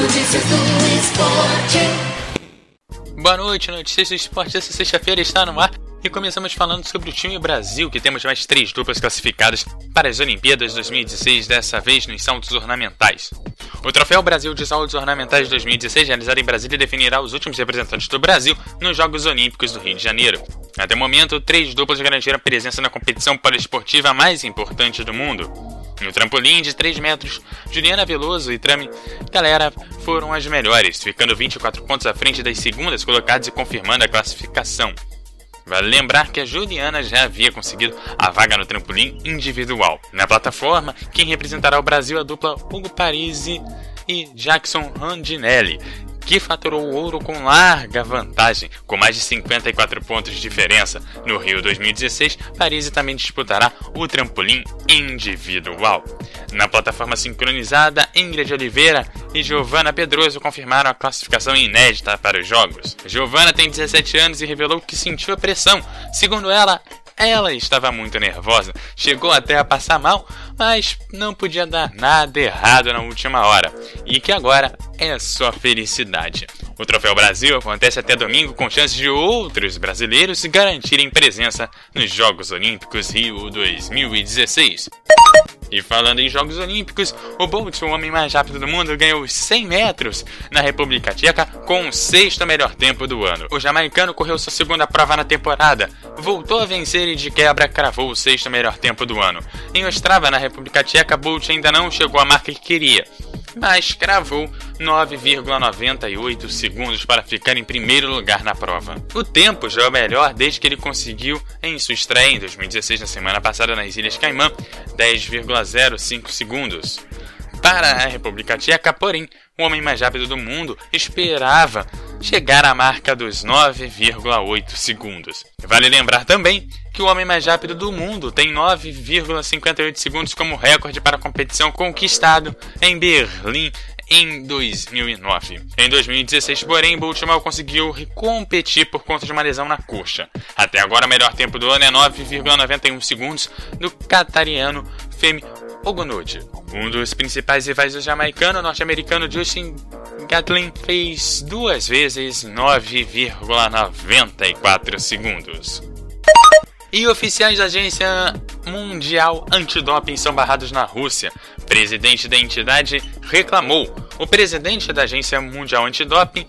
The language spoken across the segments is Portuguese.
Notícias do esporte. Boa noite, Notícias do Esporte. Essa sexta-feira está no ar e começamos falando sobre o time Brasil, que temos mais três duplas classificadas para as Olimpíadas 2016, dessa vez nos saltos ornamentais. O Troféu Brasil de Saltos Ornamentais 2016, realizado em Brasília, definirá os últimos representantes do Brasil nos Jogos Olímpicos do Rio de Janeiro. Até o momento, três duplas garantiram presença na competição poliesportiva mais importante do mundo. No trampolim de 3 metros, Juliana Veloso e Trame Galera foram as melhores, ficando 24 pontos à frente das segundas colocadas e confirmando a classificação. Vale lembrar que a Juliana já havia conseguido a vaga no trampolim individual. Na plataforma, quem representará o Brasil é a dupla Hugo Parisi e Jackson Randinelli, que faturou o ouro com larga vantagem, com mais de 54 pontos de diferença. No Rio 2016, Paris também disputará o trampolim individual. Na plataforma sincronizada, Ingrid Oliveira e Giovanna Pedroso confirmaram a classificação inédita para os Jogos. Giovanna tem 17 anos e revelou que sentiu a pressão. Segundo ela, ela estava muito nervosa, chegou até a passar mal, mas não podia dar nada errado na última hora, e que agora é só felicidade. O Troféu Brasil acontece até domingo com chances de outros brasileiros garantirem presença nos Jogos Olímpicos Rio 2016. E falando em Jogos Olímpicos, o Bolt, o homem mais rápido do mundo, ganhou os 100 metros na República Tcheca com o sexto melhor tempo do ano. O jamaicano correu sua segunda prova na temporada, voltou a vencer e de quebra cravou o sexto melhor tempo do ano. Em Ostrava, na República Tcheca, Bolt ainda não chegou à marca que queria, mas cravou 9,98 segundos para ficar em primeiro lugar na prova. O tempo já é o melhor desde que ele conseguiu em sua estreia em 2016 na semana passada nas Ilhas Caimã, 10,05 segundos. Para a República Tcheca, porém, o homem mais rápido do mundo esperava chegar à marca dos 9,8 segundos. Vale lembrar também que o homem mais rápido do mundo tem 9,58 segundos como recorde para a competição conquistado em Berlim em 2009. Em 2016, porém, Bolt mal conseguiu competir por conta de uma lesão na coxa. Até agora, o melhor tempo do ano é 9,91 segundos do catariano Femi Ogunode. Um dos principais rivais do jamaicano norte-americano Justin Gatlin fez duas vezes 9,94 segundos. E oficiais da Agência Mundial Antidoping são barrados na Rússia. Presidente da entidade reclamou. O presidente da Agência Mundial Antidoping,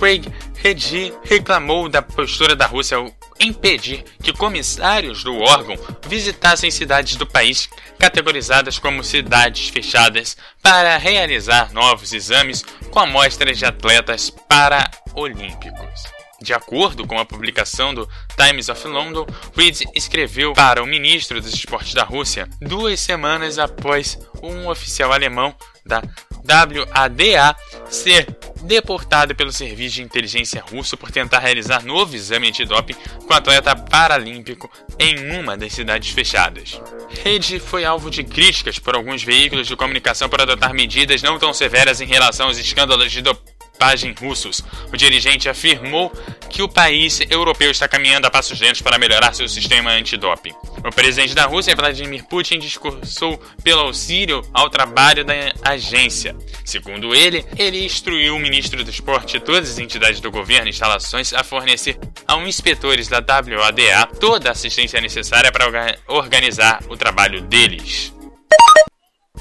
Craig Redi, reclamou da postura da Rússia ao impedir que comissários do órgão visitassem cidades do país categorizadas como cidades fechadas para realizar novos exames com amostras de atletas paraolímpicos. De acordo com a publicação do Times of London, Reed escreveu para o ministro dos esportes da Rússia duas semanas após um oficial alemão da WADA ser deportado pelo serviço de inteligência russo por tentar realizar novo exame antidoping com atleta paralímpico em uma das cidades fechadas. Reed foi alvo de críticas por alguns veículos de comunicação por adotar medidas não tão severas em relação aos escândalos de dopagem russos. O dirigente afirmou que o país europeu está caminhando a passos lentos para melhorar seu sistema antidoping. O presidente da Rússia, Vladimir Putin, discursou pelo auxílio ao trabalho da agência. Segundo ele, ele instruiu o ministro do esporte e todas as entidades do governo e instalações a fornecer aos inspetores da WADA toda a assistência necessária para organizar o trabalho deles.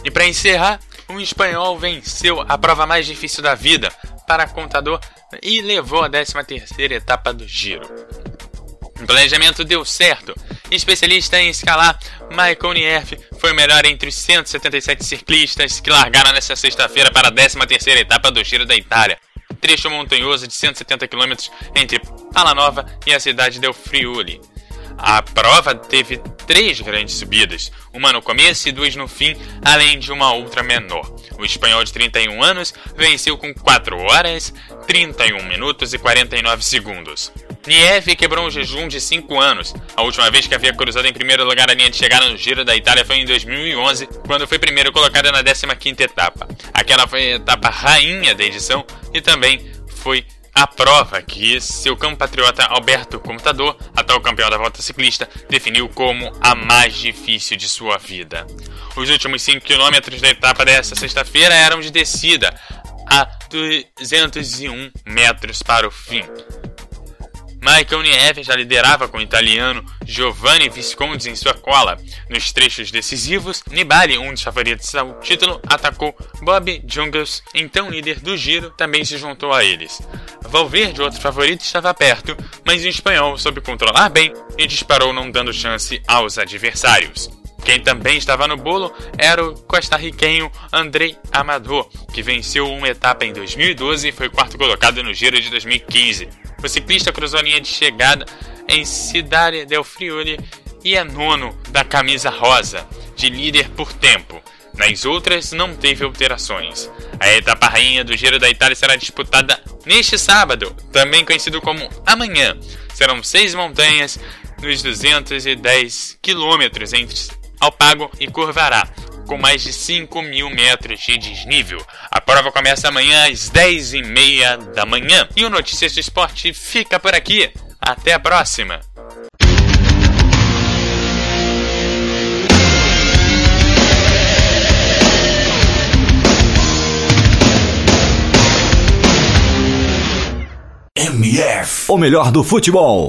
E para encerrar, um espanhol venceu a prova mais difícil da vida para contador e levou a 13ª etapa do giro. O planejamento deu certo. Especialista em escalar, Michael Nierf foi o melhor entre os 177 ciclistas que largaram nesta sexta-feira para a 13ª etapa do Giro da Itália. Trecho montanhoso de 170 km entre Palanova e a cidade de Friuli. A prova teve três grandes subidas, uma no começo e duas no fim, além de uma outra menor. O espanhol de 31 anos venceu com 4 horas, 31 minutos e 49 segundos. Nieve quebrou um jejum de 5 anos. A última vez que havia cruzado em primeiro lugar a linha de chegada no Giro da Itália foi em 2011, quando foi primeiro colocada na 15ª etapa. Aquela foi a etapa rainha da edição e também foi a prova que seu compatriota Alberto Computador, atual campeão da volta ciclista, definiu como a mais difícil de sua vida. Os últimos 5 quilômetros da etapa desta sexta-feira eram de descida, a 201 metros para o fim. Michael Nieve já liderava com o italiano Giovanni Visconti em sua cola. Nos trechos decisivos, Nibali, um dos favoritos ao título, atacou Bob Jungels, então líder do giro, também se juntou a eles. Valverde, outro favorito, estava perto, mas o espanhol soube controlar bem e disparou não dando chance aos adversários. Quem também estava no bolo era o costarriquenho Andrei Amador, que venceu uma etapa em 2012 e foi quarto colocado no Giro de 2015. O ciclista cruzou a linha de chegada em Cidade del Friuli e é nono da camisa rosa, de líder por tempo. Nas outras, não teve alterações. A etapa rainha do Giro da Itália será disputada neste sábado, também conhecido como amanhã. Serão seis montanhas nos 210 quilômetros entre Alpago e Curvará, com mais de 5 mil metros de desnível. A prova começa amanhã às 10h30 da manhã. E o Notícias do Esporte fica por aqui. Até a próxima! MF, o melhor do futebol.